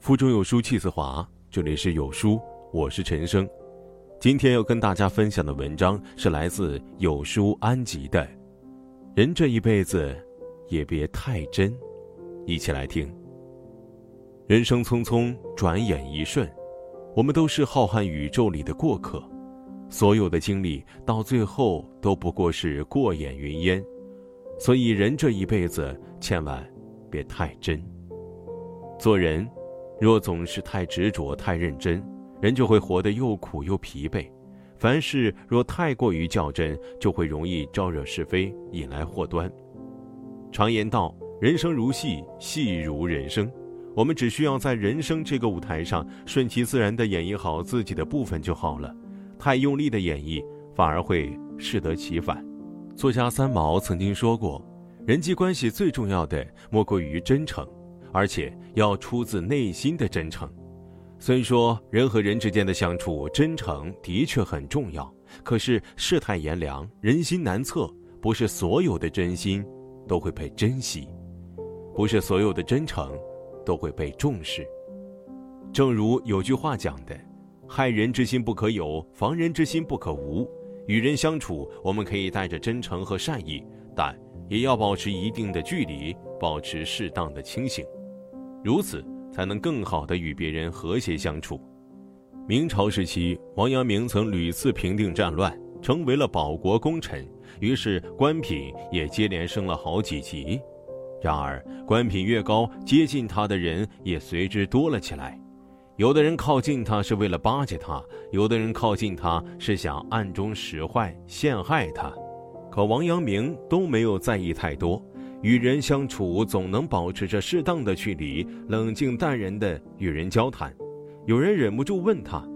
腹中有书气自华，这里是有书，我是陈生。今天要跟大家分享的文章是来自有书安吉的。人这一辈子，也别太真。一起来听。人生匆匆，转眼一瞬，我们都是浩瀚宇宙里的过客，所有的经历到最后都不过是过眼云烟。所以，人这一辈子，千万别太真。做人。若总是太执着、太认真，人就会活得又苦又疲惫；凡事若太过于较真，就会容易招惹是非，引来祸端。常言道：“人生如戏，戏如人生。”我们只需要在人生这个舞台上，顺其自然地演绎好自己的部分就好了。太用力的演绎，反而会适得其反。作家三毛曾经说过：“人际关系最重要的，莫过于真诚。”而且要出自内心的真诚。虽说人和人之间的相处，真诚的确很重要，可是世态炎凉，人心难测，不是所有的真心都会被珍惜，不是所有的真诚都会被重视。正如有句话讲的：“害人之心不可有，防人之心不可无。”与人相处，我们可以带着真诚和善意，但也要保持一定的距离，保持适当的清醒。如此才能更好的与别人和谐相处。明朝时期，王阳明曾屡次平定战乱，成为了保国功臣，于是官品也接连升了好几级。然而，官品越高，接近他的人也随之多了起来。有的人靠近他是为了巴结他，有的人靠近他是想暗中使坏、陷害他。可王阳明都没有在意太多。与人相处，总能保持着适当的距离，冷静淡然地与人交谈。有人忍不住问他：“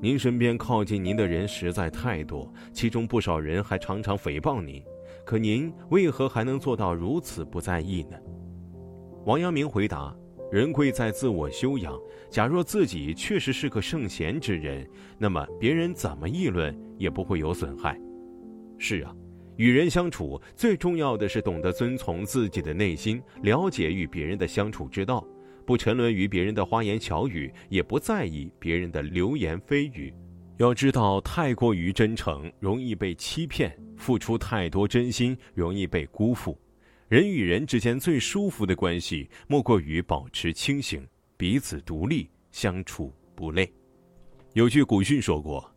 您身边靠近您的人实在太多，其中不少人还常常诽谤您，可您为何还能做到如此不在意呢？”王阳明回答：“人贵在自我修养。假若自己确实是个圣贤之人，那么别人怎么议论也不会有损害。”是啊。与人相处，最重要的是懂得遵从自己的内心，了解与别人的相处之道，不沉沦于别人的花言巧语，也不在意别人的流言蜚语。要知道，太过于真诚容易被欺骗，付出太多真心容易被辜负。人与人之间最舒服的关系，莫过于保持清醒，彼此独立，相处不累。有句古训说过。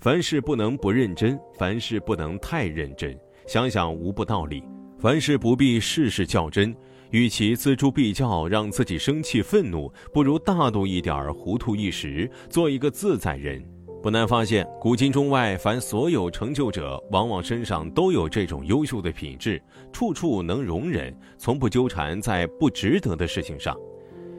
凡事不能不认真，凡事不能太认真。想想无不道理。凡事不必事事较真，与其锱铢必较，让自己生气愤怒，不如大度一点，糊涂一时，做一个自在人。不难发现，古今中外，凡所有成就者，往往身上都有这种优秀的品质，处处能容忍，从不纠缠在不值得的事情上。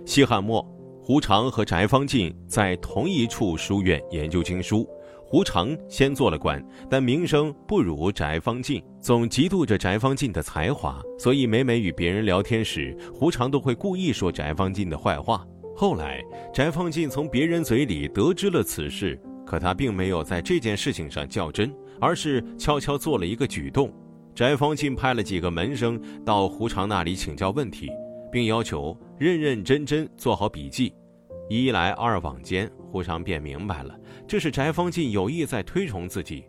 西汉末，胡常和翟方进在同一处书院研究经书。胡常先做了官，但名声不如翟方进，总嫉妒着翟方进的才华，所以每每与别人聊天时，胡常都会故意说翟方进的坏话。后来，翟方进从别人嘴里得知了此事，可他并没有在这件事情上较真，而是悄悄做了一个举动。翟方进派了几个门生到胡常那里请教问题，并要求认认真真做好笔记。一来二往间，胡常便明白了，这是翟方进有意在推崇自己。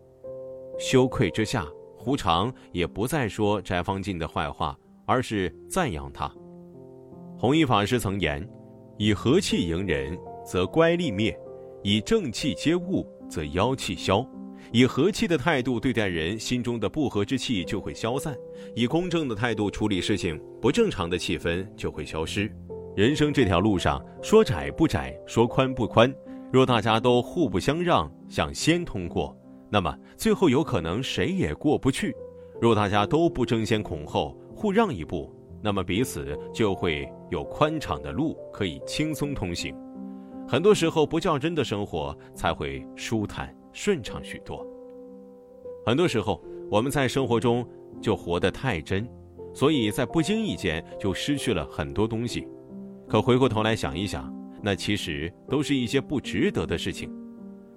羞愧之下，胡常也不再说翟方进的坏话，而是赞扬他。弘一法师曾言：“以和气迎人，则乖戾灭；以正气接物，则妖气消。以和气的态度对待人，心中的不和之气就会消散；以公正的态度处理事情，不正常的气氛就会消失。”人生这条路上，说窄不窄，说宽不宽。若大家都互不相让，想先通过，那么最后有可能谁也过不去；若大家都不争先恐后，互让一步，那么彼此就会有宽敞的路可以轻松通行。很多时候，不较真的生活才会舒坦顺畅许多。很多时候，我们在生活中就活得太真，所以在不经意间就失去了很多东西。可回过头来想一想，那其实都是一些不值得的事情。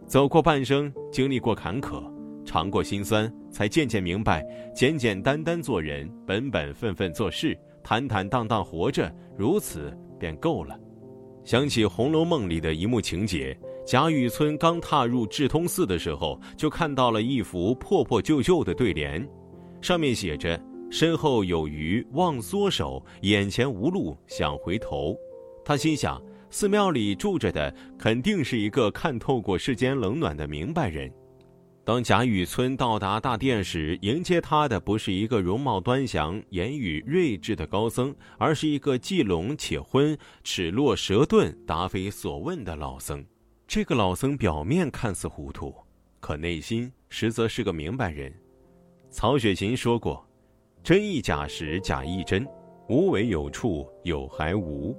走过半生，经历过坎坷，尝过辛酸，才渐渐明白，简简单单做人，本本分分做事，坦坦荡荡活着，如此便够了。想起《红楼梦》里的一幕情节：贾雨村刚踏入智通寺的时候，就看到了一幅破破旧旧的对联，上面写着“身后有余忘缩手，眼前无路想回头”。他心想，寺庙里住着的肯定是一个看透过世间冷暖的明白人。当贾雨村到达大殿时，迎接他的不是一个容貌端详、言语睿智的高僧，而是一个既聋且昏、齿落舌钝、答非所问的老僧。这个老僧表面看似糊涂，可内心实则是个明白人。曹雪芹说过：“真亦假时假亦真，无为有处有还无。”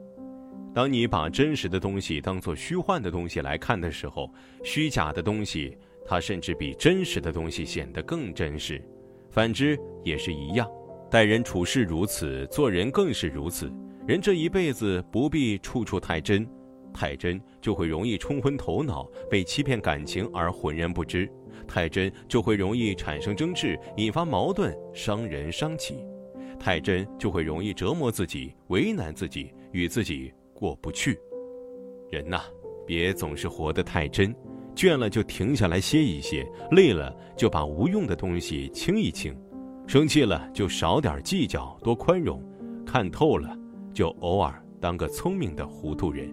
当你把真实的东西当作虚幻的东西来看的时候，虚假的东西。它甚至比真实的东西显得更真实，反之也是一样。待人处事如此，做人更是如此。人这一辈子不必处处太真，太真就会容易冲昏头脑，被欺骗感情而浑然不知；太真就会容易产生争执，引发矛盾，伤人伤己；太真就会容易折磨自己，为难自己，与自己过不去。人呐，别总是活得太真。倦了就停下来歇一歇，累了就把无用的东西清一清，生气了就少点计较，多宽容，看透了就偶尔当个聪明的糊涂人。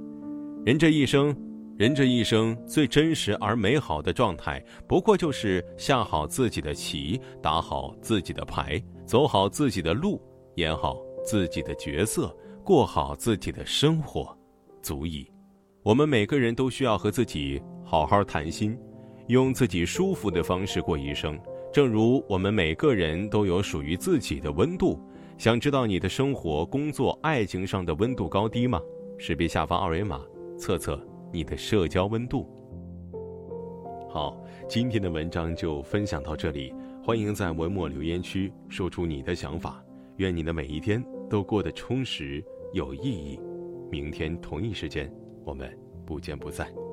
人这一生，人这一生最真实而美好的状态，不过就是下好自己的棋，打好自己的牌，走好自己的路，演好自己的角色，过好自己的生活，足矣。我们每个人都需要和自己好好谈心，用自己舒服的方式过一生。正如我们每个人都有属于自己的温度，想知道你的生活、工作、爱情上的温度高低吗？识别下方二维码，测测你的社交温度。好，今天的文章就分享到这里，欢迎在文末留言区说出你的想法。愿你的每一天都过得充实有意义。明天同一时间。我们不见不散。